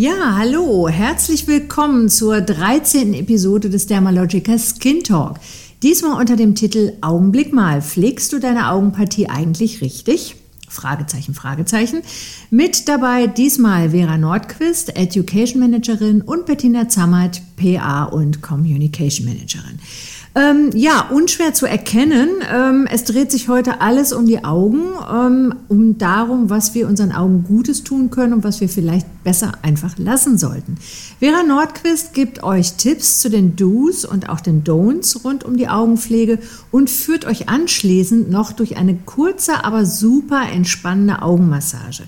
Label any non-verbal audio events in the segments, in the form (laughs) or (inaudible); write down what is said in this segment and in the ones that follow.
Ja, hallo, herzlich willkommen zur 13. Episode des Dermalogica Skin Talk. Diesmal unter dem Titel Augenblick mal, pflegst du deine Augenpartie eigentlich richtig? Fragezeichen, Fragezeichen. Mit dabei diesmal Vera Nordquist, Education Managerin und Bettina Zammert, PA und Communication Managerin. Ähm, ja, unschwer zu erkennen. Ähm, es dreht sich heute alles um die Augen, ähm, um darum, was wir unseren Augen Gutes tun können und was wir vielleicht besser einfach lassen sollten. Vera Nordquist gibt euch Tipps zu den Do's und auch den Don'ts rund um die Augenpflege und führt euch anschließend noch durch eine kurze, aber super entspannende Augenmassage.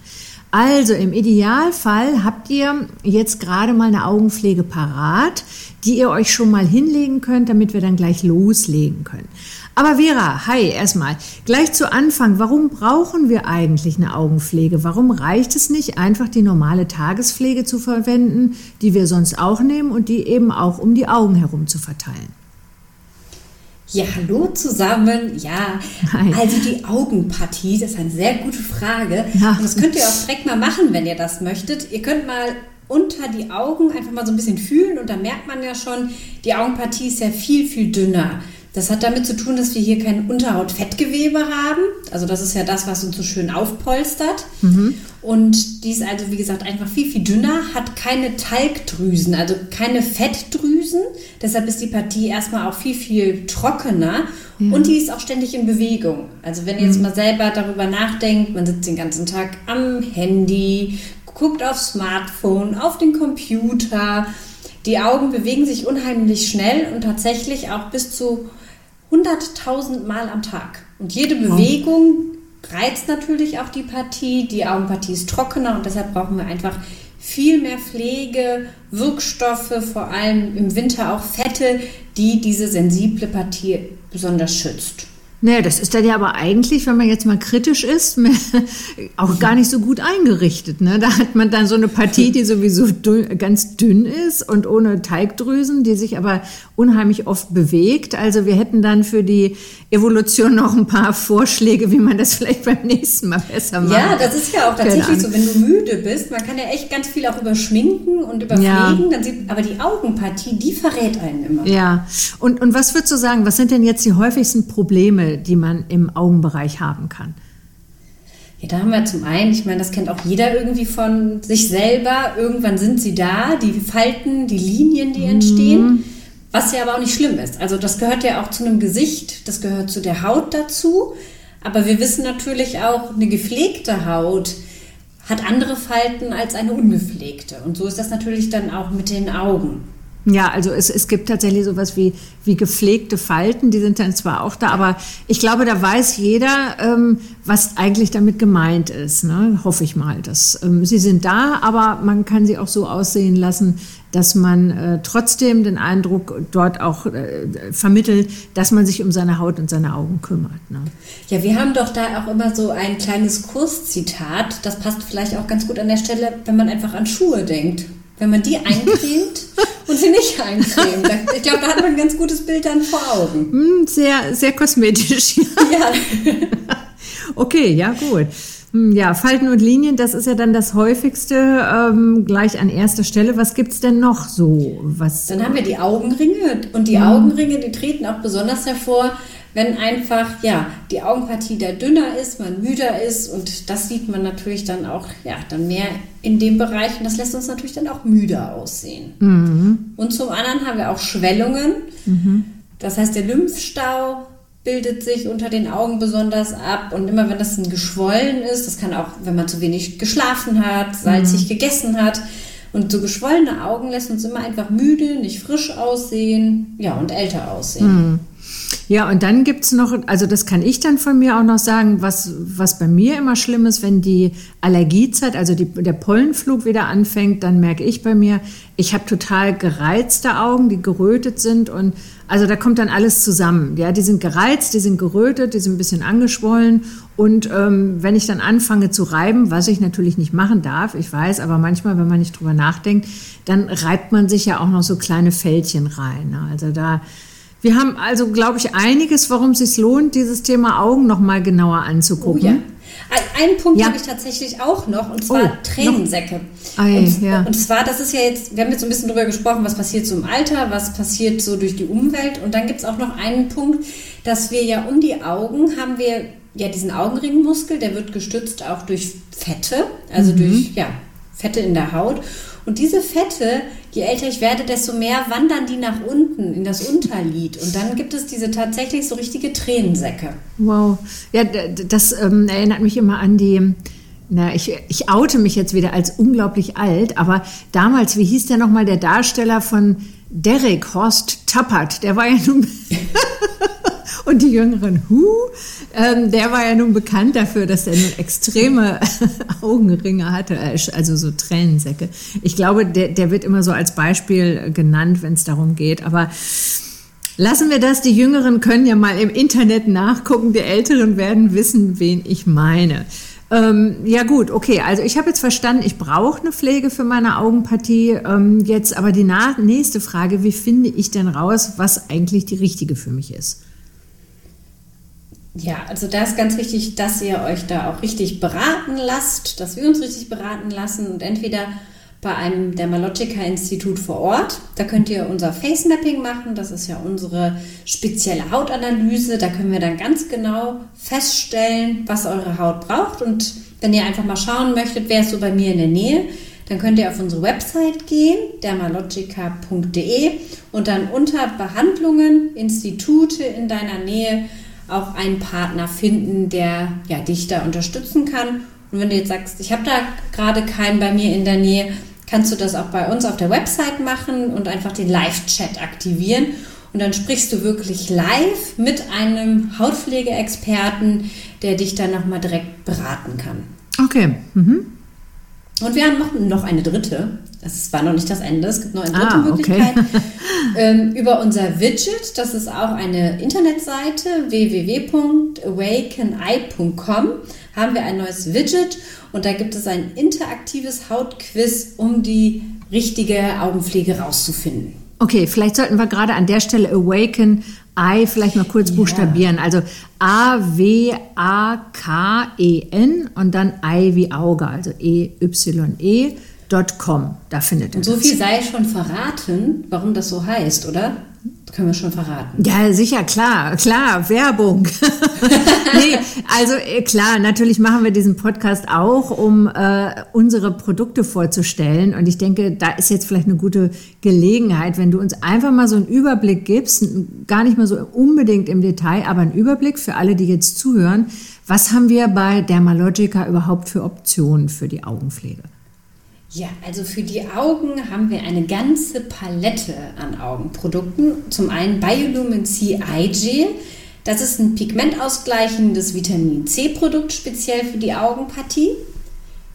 Also im Idealfall habt ihr jetzt gerade mal eine Augenpflege parat, die ihr euch schon mal hinlegen könnt, damit wir dann gleich loslegen können. Aber Vera, hi erstmal. Gleich zu Anfang, warum brauchen wir eigentlich eine Augenpflege? Warum reicht es nicht, einfach die normale Tagespflege zu verwenden, die wir sonst auch nehmen und die eben auch um die Augen herum zu verteilen? Ja, hallo zusammen. Ja, Hi. also die Augenpartie, das ist eine sehr gute Frage. Ja. Und das könnt ihr auch direkt mal machen, wenn ihr das möchtet. Ihr könnt mal unter die Augen einfach mal so ein bisschen fühlen und da merkt man ja schon, die Augenpartie ist ja viel, viel dünner. Das hat damit zu tun, dass wir hier kein Unterhautfettgewebe haben. Also das ist ja das, was uns so schön aufpolstert. Mhm. Und die ist also, wie gesagt, einfach viel, viel dünner, hat keine Talgdrüsen, also keine Fettdrüsen. Deshalb ist die Partie erstmal auch viel, viel trockener. Ja. Und die ist auch ständig in Bewegung. Also wenn ihr jetzt mhm. mal selber darüber nachdenkt, man sitzt den ganzen Tag am Handy, guckt aufs Smartphone, auf den Computer. Die Augen bewegen sich unheimlich schnell und tatsächlich auch bis zu 100.000 Mal am Tag. Und jede Bewegung reizt natürlich auch die Partie. Die Augenpartie ist trockener und deshalb brauchen wir einfach viel mehr Pflege, Wirkstoffe, vor allem im Winter auch Fette, die diese sensible Partie besonders schützt. Naja, das ist dann ja aber eigentlich, wenn man jetzt mal kritisch ist, (laughs) auch gar nicht so gut eingerichtet. Ne? Da hat man dann so eine Partie, die sowieso dünn, ganz dünn ist und ohne Teigdrüsen, die sich aber unheimlich oft bewegt. Also wir hätten dann für die Evolution noch ein paar Vorschläge, wie man das vielleicht beim nächsten Mal besser macht. Ja, das ist ja auch tatsächlich so, wenn du müde bist. Man kann ja echt ganz viel auch überschminken und überpflegen. Ja. Dann sieht, aber die Augenpartie, die verrät einen immer. Ja, und, und was würdest du sagen, was sind denn jetzt die häufigsten Probleme? Die man im Augenbereich haben kann? Ja, da haben wir zum einen, ich meine, das kennt auch jeder irgendwie von sich selber. Irgendwann sind sie da, die Falten, die Linien, die entstehen. Mhm. Was ja aber auch nicht schlimm ist. Also das gehört ja auch zu einem Gesicht, das gehört zu der Haut dazu. Aber wir wissen natürlich auch, eine gepflegte Haut hat andere Falten als eine ungepflegte. Und so ist das natürlich dann auch mit den Augen. Ja, also es, es gibt tatsächlich sowas wie, wie gepflegte Falten, die sind dann zwar auch da, aber ich glaube, da weiß jeder, ähm, was eigentlich damit gemeint ist. Ne? Hoffe ich mal. Dass, ähm, sie sind da, aber man kann sie auch so aussehen lassen, dass man äh, trotzdem den Eindruck dort auch äh, vermittelt, dass man sich um seine Haut und seine Augen kümmert. Ne? Ja, wir haben doch da auch immer so ein kleines Kurszitat. Das passt vielleicht auch ganz gut an der Stelle, wenn man einfach an Schuhe denkt. Wenn man die (laughs) eincremt und sie nicht eincremen. (laughs) Ich glaube, da hat man ein ganz gutes Bild dann vor Augen. Hm, sehr, sehr kosmetisch. (laughs) Ja. okay, ja, gut. Hm, ja, Falten und Linien, das ist ja dann das häufigste ähm, gleich an erster Stelle. Was gibt es denn noch so? Was, dann haben wir die Augenringe und die mhm. Augenringe, die treten auch besonders hervor, wenn einfach ja die Augenpartie da dünner ist, man müder ist und das sieht man natürlich dann auch ja dann mehr in dem Bereich und das lässt uns natürlich dann auch müder aussehen. Mhm. Und zum anderen haben wir auch Schwellungen. Mhm. Das heißt, der Lymphstau bildet sich unter den Augen besonders ab und immer wenn das ein geschwollen ist, das kann auch, wenn man zu wenig geschlafen hat, salzig mhm. gegessen hat, und so geschwollene Augen lässt uns immer einfach müde, nicht frisch aussehen, ja, und älter aussehen. Mhm. Ja, und dann gibt es noch, also das kann ich dann von mir auch noch sagen, was, was bei mir immer schlimm ist, wenn die Allergiezeit, also die, der Pollenflug wieder anfängt, dann merke ich bei mir, ich habe total gereizte Augen, die gerötet sind und also da kommt dann alles zusammen. Ja, die sind gereizt, die sind gerötet, die sind ein bisschen angeschwollen. Und ähm, wenn ich dann anfange zu reiben, was ich natürlich nicht machen darf, ich weiß, aber manchmal, wenn man nicht drüber nachdenkt, dann reibt man sich ja auch noch so kleine Fältchen rein. Ne? Also da, wir haben also, glaube ich, einiges, warum es sich lohnt, dieses Thema Augen noch mal genauer anzugucken. Oh ja. Einen Punkt ja. habe ich tatsächlich auch noch, und zwar oh, Tränensäcke. Ei, und, ja. und zwar, das ist ja jetzt, wir haben jetzt so ein bisschen drüber gesprochen, was passiert so im Alter, was passiert so durch die Umwelt. Und dann gibt es auch noch einen Punkt, dass wir ja um die Augen haben wir ja diesen Augenringmuskel, der wird gestützt auch durch Fette, also mhm. durch ja, Fette in der Haut. Und diese Fette, je älter ich werde, desto mehr wandern die nach unten in das Unterlied. Und dann gibt es diese tatsächlich so richtige Tränensäcke. Wow. Ja, das ähm, erinnert mich immer an die. Na, ich, ich oute mich jetzt wieder als unglaublich alt, aber damals, wie hieß der nochmal, der Darsteller von Derek Horst Tappert, der war ja nun. (laughs) Und die Jüngeren, hu, ähm, der war ja nun bekannt dafür, dass er nun extreme (laughs) Augenringe hatte, also so Tränensäcke. Ich glaube, der, der wird immer so als Beispiel genannt, wenn es darum geht. Aber lassen wir das. Die Jüngeren können ja mal im Internet nachgucken. Die Älteren werden wissen, wen ich meine. Ähm, ja gut, okay. Also ich habe jetzt verstanden, ich brauche eine Pflege für meine Augenpartie. Ähm, jetzt aber die nächste Frage, wie finde ich denn raus, was eigentlich die richtige für mich ist? Ja, also da ist ganz wichtig, dass ihr euch da auch richtig beraten lasst, dass wir uns richtig beraten lassen und entweder bei einem Dermalogica-Institut vor Ort. Da könnt ihr unser Face Mapping machen. Das ist ja unsere spezielle Hautanalyse. Da können wir dann ganz genau feststellen, was eure Haut braucht. Und wenn ihr einfach mal schauen möchtet, wer ist so bei mir in der Nähe, dann könnt ihr auf unsere Website gehen, dermalogica.de und dann unter Behandlungen, Institute in deiner Nähe auch einen Partner finden, der ja, dich da unterstützen kann. Und wenn du jetzt sagst, ich habe da gerade keinen bei mir in der Nähe, kannst du das auch bei uns auf der Website machen und einfach den Live-Chat aktivieren. Und dann sprichst du wirklich live mit einem Hautpflegeexperten, der dich dann nochmal direkt beraten kann. Okay. Mhm. Und wir haben noch eine dritte. Das war noch nicht das Ende. Es gibt noch eine dritte ah, Möglichkeit. Okay. (laughs) ähm, über unser Widget, das ist auch eine Internetseite, www.awakeneye.com, haben wir ein neues Widget und da gibt es ein interaktives Hautquiz, um die richtige Augenpflege rauszufinden. Okay, vielleicht sollten wir gerade an der Stelle Awaken Eye vielleicht mal kurz ja. buchstabieren. Also A-W-A-K-E-N und dann Eye wie Auge, also E-Y-E. .com, da findet ihr Und so viel sei schon verraten, warum das so heißt, oder? Können wir schon verraten. Ja, sicher, klar, klar, Werbung. (laughs) nee, also äh, klar, natürlich machen wir diesen Podcast auch, um äh, unsere Produkte vorzustellen. Und ich denke, da ist jetzt vielleicht eine gute Gelegenheit, wenn du uns einfach mal so einen Überblick gibst, gar nicht mal so unbedingt im Detail, aber einen Überblick für alle, die jetzt zuhören. Was haben wir bei Dermalogica überhaupt für Optionen für die Augenpflege? Ja, also für die Augen haben wir eine ganze Palette an Augenprodukten. Zum einen Biolumin C Eye Gel. Das ist ein pigmentausgleichendes Vitamin C-Produkt speziell für die Augenpartie.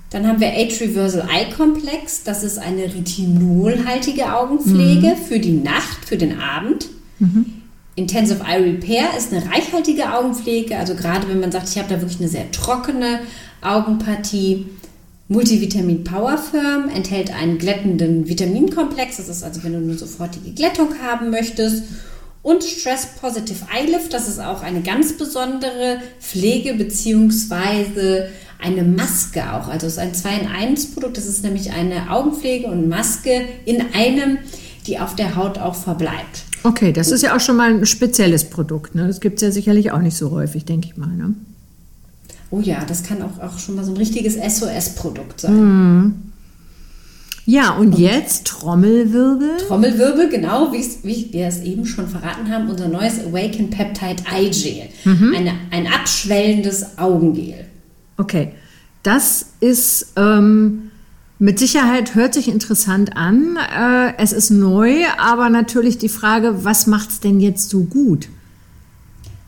Dann haben wir Age Reversal Eye Complex. Das ist eine retinolhaltige Augenpflege mhm. für die Nacht, für den Abend. Mhm. Intensive Eye Repair ist eine reichhaltige Augenpflege. Also gerade wenn man sagt, ich habe da wirklich eine sehr trockene Augenpartie. Multivitamin Power Firm enthält einen glättenden Vitaminkomplex. Das ist also, wenn du eine sofortige Glättung haben möchtest. Und Stress Positive Eye Lift, das ist auch eine ganz besondere Pflege bzw. eine Maske auch. Also es ist ein 2 in 1 Produkt. Das ist nämlich eine Augenpflege und Maske in einem, die auf der Haut auch verbleibt. Okay, das ist ja auch schon mal ein spezielles Produkt. Ne? Das gibt es ja sicherlich auch nicht so häufig, denke ich mal. Ne? Oh ja, das kann auch, auch schon mal so ein richtiges SOS-Produkt sein. Mhm. Ja, und, und, jetzt Trommelwirbel. Trommelwirbel, genau, wie, wir es eben schon verraten haben, unser neues Awaken Peptide Eye Gel. Mhm. Eine, ein abschwellendes Augengel. Okay, das ist ähm, mit Sicherheit, hört sich interessant an. Äh, es ist neu, aber natürlich die Frage, was macht es denn jetzt so gut?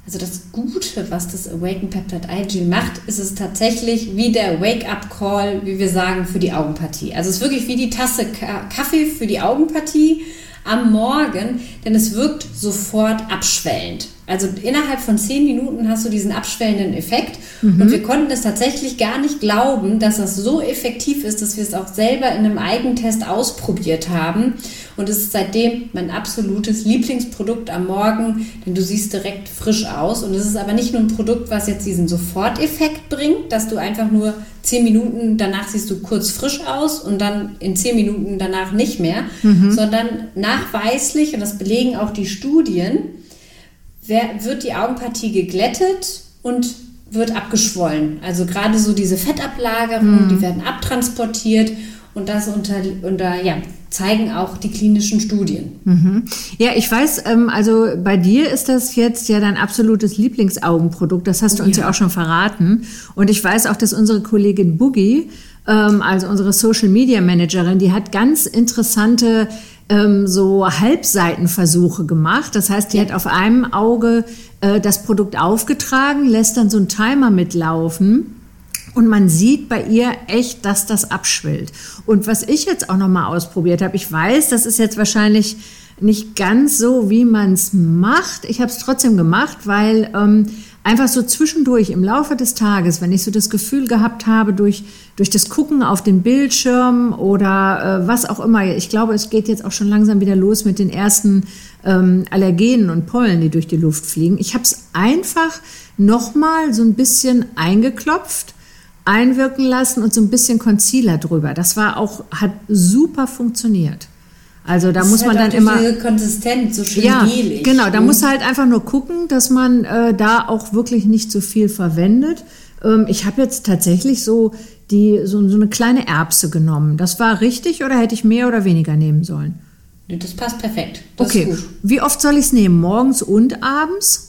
Also das Gute, was das Awaken Peptide Eye macht, ist es tatsächlich wie der Wake-up-Call, wie wir sagen, für die Augenpartie. Also es ist wirklich wie die Tasse Kaffee für die Augenpartie am Morgen, denn es wirkt sofort abschwellend. Also innerhalb von zehn Minuten hast du diesen abschwellenden Effekt. Mhm. Und wir konnten es tatsächlich gar nicht glauben, dass das so effektiv ist, dass wir es auch selber in einem Eigentest ausprobiert haben. Und es ist seitdem mein absolutes Lieblingsprodukt am Morgen, denn du siehst direkt frisch aus. Und es ist aber nicht nur ein Produkt, was jetzt diesen Soforteffekt bringt, dass du einfach nur zehn Minuten danach siehst du kurz frisch aus und dann in zehn Minuten danach nicht mehr, mhm. sondern nachweislich, und das belegen auch die Studien, wird die Augenpartie geglättet und wird abgeschwollen. Also gerade so diese Fettablagerungen, mhm. die werden abtransportiert und das unter, unter ja, zeigen auch die klinischen Studien. Mhm. Ja, ich weiß, ähm, also bei dir ist das jetzt ja dein absolutes Lieblingsaugenprodukt. Das hast du uns ja. ja auch schon verraten. Und ich weiß auch, dass unsere Kollegin Boogie, ähm, also unsere Social Media Managerin, die hat ganz interessante ähm, so Halbseitenversuche gemacht. Das heißt, die ja. hat auf einem Auge äh, das Produkt aufgetragen, lässt dann so einen Timer mitlaufen. Und man sieht bei ihr echt, dass das abschwillt. Und was ich jetzt auch noch mal ausprobiert habe, ich weiß, das ist jetzt wahrscheinlich nicht ganz so, wie man es macht. Ich habe es trotzdem gemacht, weil ähm, einfach so zwischendurch im Laufe des Tages, wenn ich so das Gefühl gehabt habe, durch, durch das Gucken auf den Bildschirm oder äh, was auch immer, ich glaube, es geht jetzt auch schon langsam wieder los mit den ersten ähm, Allergenen und Pollen, die durch die Luft fliegen. Ich habe es einfach nochmal so ein bisschen eingeklopft, einwirken lassen und so ein bisschen Concealer drüber. Das war auch, hat super funktioniert. Also da das muss man halt dann immer konsistent, so schön ja, gelig. Genau, da mhm. muss halt einfach nur gucken, dass man äh, da auch wirklich nicht zu so viel verwendet. Ähm, ich habe jetzt tatsächlich so die so, so eine kleine Erbse genommen. Das war richtig oder hätte ich mehr oder weniger nehmen sollen? Das passt perfekt. Das okay. Wie oft soll ich es nehmen? Morgens und abends?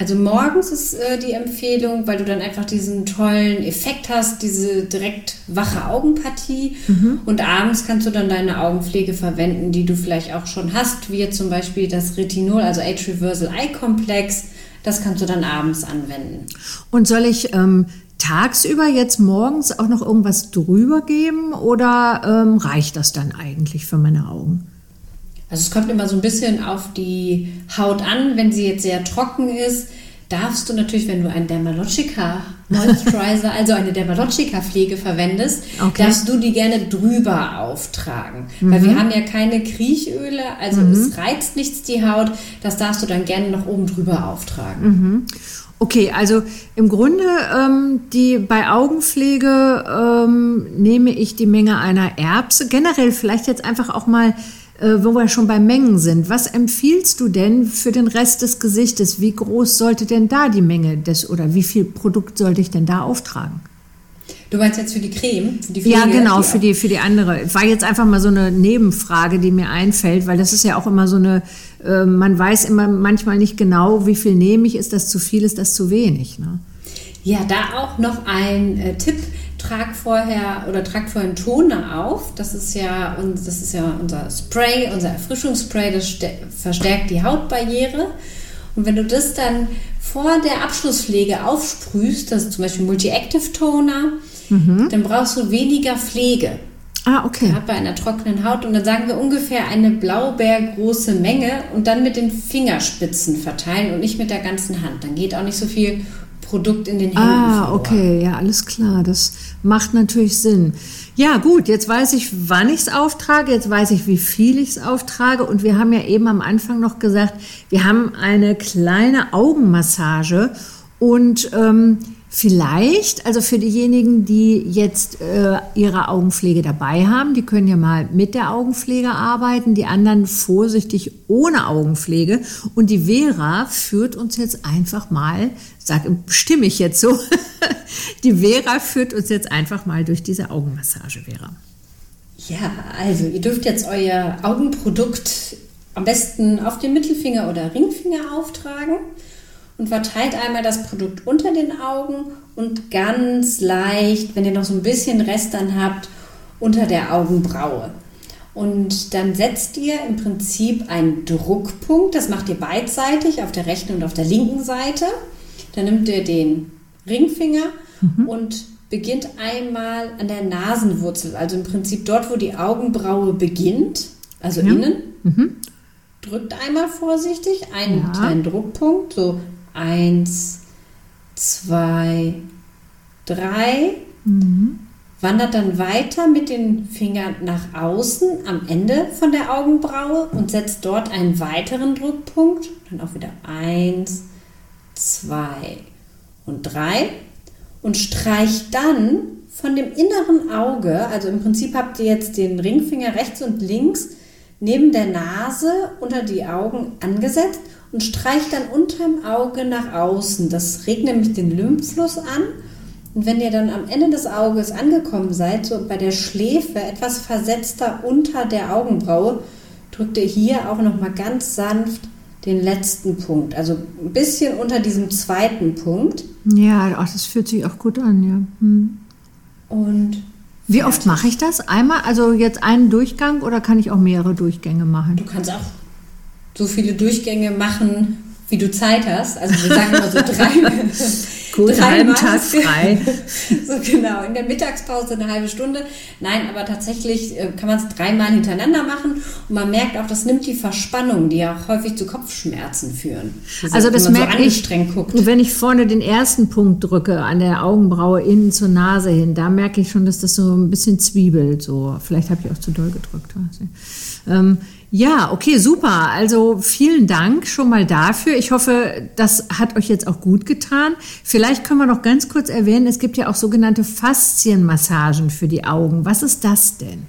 Also morgens ist äh, die Empfehlung, weil du dann einfach diesen tollen Effekt hast, diese direkt wache Augenpartie. Mhm. Und abends kannst du dann deine Augenpflege verwenden, die du vielleicht auch schon hast, wie zum Beispiel das Retinol, also Age Reversal Eye Complex. Das kannst du dann abends anwenden. Und soll ich ähm, tagsüber jetzt morgens auch noch irgendwas drüber geben oder ähm, reicht das dann eigentlich für meine Augen? Also es kommt immer so ein bisschen auf die Haut an. Wenn sie jetzt sehr trocken ist, darfst du natürlich, wenn du einen Dermalogica Moisturizer, (laughs) also eine Dermalogica Pflege verwendest, okay. darfst du die gerne drüber auftragen. Mhm. Weil wir haben ja keine Kriechöle, also mhm. es reizt nichts die Haut. Das darfst du dann gerne noch oben drüber auftragen. Mhm. Okay, also im Grunde ähm, die bei Augenpflege ähm, nehme ich die Menge einer Erbse. Generell vielleicht jetzt einfach auch mal wo wir schon bei Mengen sind. Was empfiehlst du denn für den Rest des Gesichtes? Wie groß sollte denn da die Menge des oder wie viel Produkt sollte ich denn da auftragen? Du meinst jetzt für die Creme? Für die Pflege, ja, genau, für die, für die andere. War jetzt einfach mal so eine Nebenfrage, die mir einfällt, weil das ist ja auch immer so eine, äh, man weiß immer manchmal nicht genau, wie viel nehme ich, ist das zu viel, ist das zu wenig. Ne? Ja, da auch noch ein äh, Tipp trag vorher oder trag vorher einen Toner auf. Das ist ja, das ist ja unser Spray, unser Erfrischungsspray, das verstärkt die Hautbarriere. Und wenn du das dann vor der Abschlusspflege aufsprühst, das ist zum Beispiel Multi-Active Toner, mhm. dann brauchst du weniger Pflege. Ah, okay. Bei einer trockenen Haut. Und dann sagen wir ungefähr eine Blaubeergroße Menge und dann mit den Fingerspitzen verteilen und nicht mit der ganzen Hand. Dann geht auch nicht so viel Produkt in den Händen. Ah, okay, ja, alles klar. Das macht natürlich Sinn. Ja, gut, jetzt weiß ich, wann ich es auftrage, jetzt weiß ich, wie viel ich es auftrage. Und wir haben ja eben am Anfang noch gesagt, wir haben eine kleine Augenmassage und ähm, Vielleicht, also für diejenigen, die jetzt äh, ihre Augenpflege dabei haben, die können ja mal mit der Augenpflege arbeiten, die anderen vorsichtig ohne Augenpflege. Und die Vera führt uns jetzt einfach mal, sag, stimme ich jetzt so, (laughs) die Vera führt uns jetzt einfach mal durch diese Augenmassage, Vera. Ja, also ihr dürft jetzt euer Augenprodukt am besten auf den Mittelfinger oder Ringfinger auftragen und verteilt einmal das Produkt unter den Augen und ganz leicht, wenn ihr noch so ein bisschen Rest dann habt, unter der Augenbraue. Und dann setzt ihr im Prinzip einen Druckpunkt, das macht ihr beidseitig auf der rechten und auf der linken Seite. Dann nimmt ihr den Ringfinger mhm. und beginnt einmal an der Nasenwurzel, also im Prinzip dort, wo die Augenbraue beginnt, also ja. innen. Mhm. Drückt einmal vorsichtig einen ja. kleinen Druckpunkt, so eins, zwei, drei. Mhm. Wandert dann weiter mit den Fingern nach außen am Ende von der Augenbraue und setzt dort einen weiteren Druckpunkt. Dann auch wieder eins, zwei und drei und streicht dann von dem inneren Auge, also im Prinzip habt ihr jetzt den Ringfinger rechts und links neben der Nase unter die Augen angesetzt und streicht dann unterm Auge nach außen. Das regt nämlich den Lymphfluss an. Und wenn ihr dann am Ende des Auges angekommen seid, so bei der Schläfe etwas versetzter unter der Augenbraue, drückt ihr hier auch noch mal ganz sanft den letzten Punkt, also ein bisschen unter diesem zweiten Punkt. Ja, ach, das fühlt sich auch gut an, ja. Hm. Und wie oft mache ich das? Einmal, also jetzt einen Durchgang oder kann ich auch mehrere Durchgänge machen? Du kannst auch so viele Durchgänge machen, wie du Zeit hast. Also wir sagen immer so (laughs) drei. Gut, einen halben Tag frei. (laughs) so genau, in der Mittagspause eine halbe Stunde. Nein, aber tatsächlich äh, kann man es dreimal hintereinander machen und man merkt auch, das nimmt die Verspannung, die ja auch häufig zu Kopfschmerzen führen. Also, also das merke so ich, guckt. wenn ich vorne den ersten Punkt drücke, an der Augenbraue innen zur Nase hin, da merke ich schon, dass das so ein bisschen zwiebelt. So. Vielleicht habe ich auch zu doll gedrückt. Ähm, ja, okay, super. Also vielen Dank schon mal dafür. Ich hoffe, das hat euch jetzt auch gut getan. Vielleicht können wir noch ganz kurz erwähnen, es gibt ja auch sogenannte Faszienmassagen für die Augen. Was ist das denn?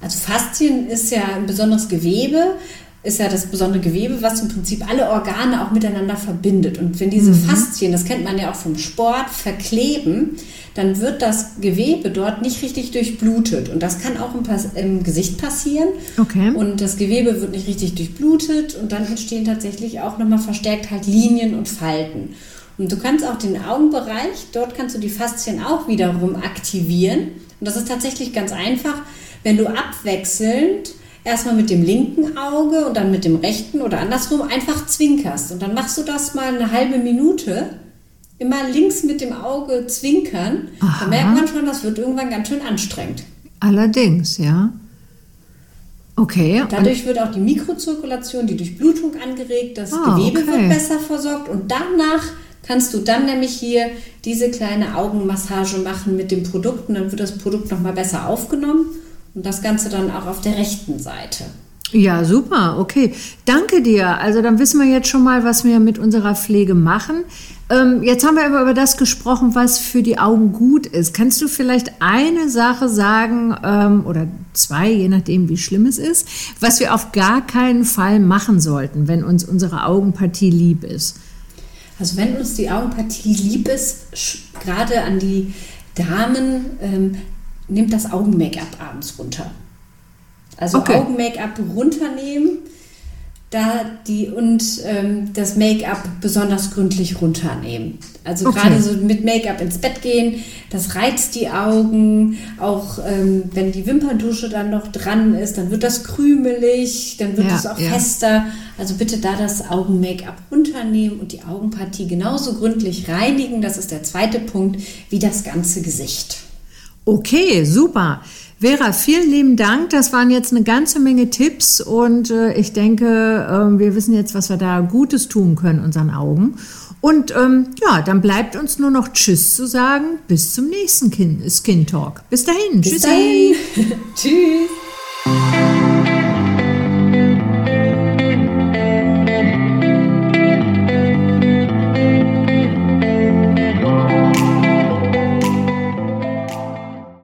Also Faszien ist ja ein besonderes Gewebe, ist ja das besondere Gewebe, was im Prinzip alle Organe auch miteinander verbindet. Und wenn diese mhm. Faszien, das kennt man ja auch vom Sport, verkleben, dann wird das Gewebe dort nicht richtig durchblutet. Und das kann auch im, im, Gesicht passieren. Okay. Und das Gewebe wird nicht richtig durchblutet und dann entstehen tatsächlich auch nochmal verstärkt halt Linien und Falten. Und du kannst auch den Augenbereich, dort kannst du die Faszien auch wiederum aktivieren. Und das ist tatsächlich ganz einfach, wenn du abwechselnd erstmal mit dem linken Auge und dann mit dem rechten oder andersrum einfach zwinkerst. Und dann machst du das mal eine halbe Minute immer links mit dem Auge zwinkern, Aha. da merkt man schon, das wird irgendwann ganz schön anstrengend. Allerdings, ja. Okay. Dadurch wird auch die Mikrozirkulation, die Durchblutung angeregt, das ah, Gewebe okay. wird besser versorgt und danach kannst du dann nämlich hier diese kleine Augenmassage machen mit dem Produkt und dann wird das Produkt nochmal besser aufgenommen und das Ganze dann auch auf der rechten Seite. Ja, super, okay. Danke dir. Also dann wissen wir jetzt schon mal, was wir mit unserer Pflege machen. Ähm, jetzt haben wir aber über das gesprochen, was für die Augen gut ist. Kannst du vielleicht eine Sache sagen ähm, oder zwei, je nachdem, wie schlimm es ist, was wir auf gar keinen Fall machen sollten, wenn uns unsere Augenpartie lieb ist? Also wenn uns die Augenpartie lieb ist, gerade an die Damen, ähm, nimmt das Augen-Make-up abends runter. Also okay. Augen-Make-up runternehmen da die und ähm, das Make-up besonders gründlich runternehmen. Also okay. gerade so mit Make-up ins Bett gehen, das reizt die Augen. Auch ähm, wenn die Wimperndusche dann noch dran ist, dann wird das krümelig, dann wird ja, es auch ja. fester. Also bitte da das Augen-Make-up runternehmen und die Augenpartie genauso gründlich reinigen. Das ist der zweite Punkt, wie das ganze Gesicht. Okay, super. Vera, vielen lieben Dank. Das waren jetzt eine ganze Menge Tipps und äh, ich denke, äh, wir wissen jetzt, was wir da Gutes tun können unseren Augen. Und ähm, ja, dann bleibt uns nur noch Tschüss zu sagen. Bis zum nächsten Skin, Skin Talk. Bis dahin. Bis Tschüssi. Dahin. (laughs) Tschüss.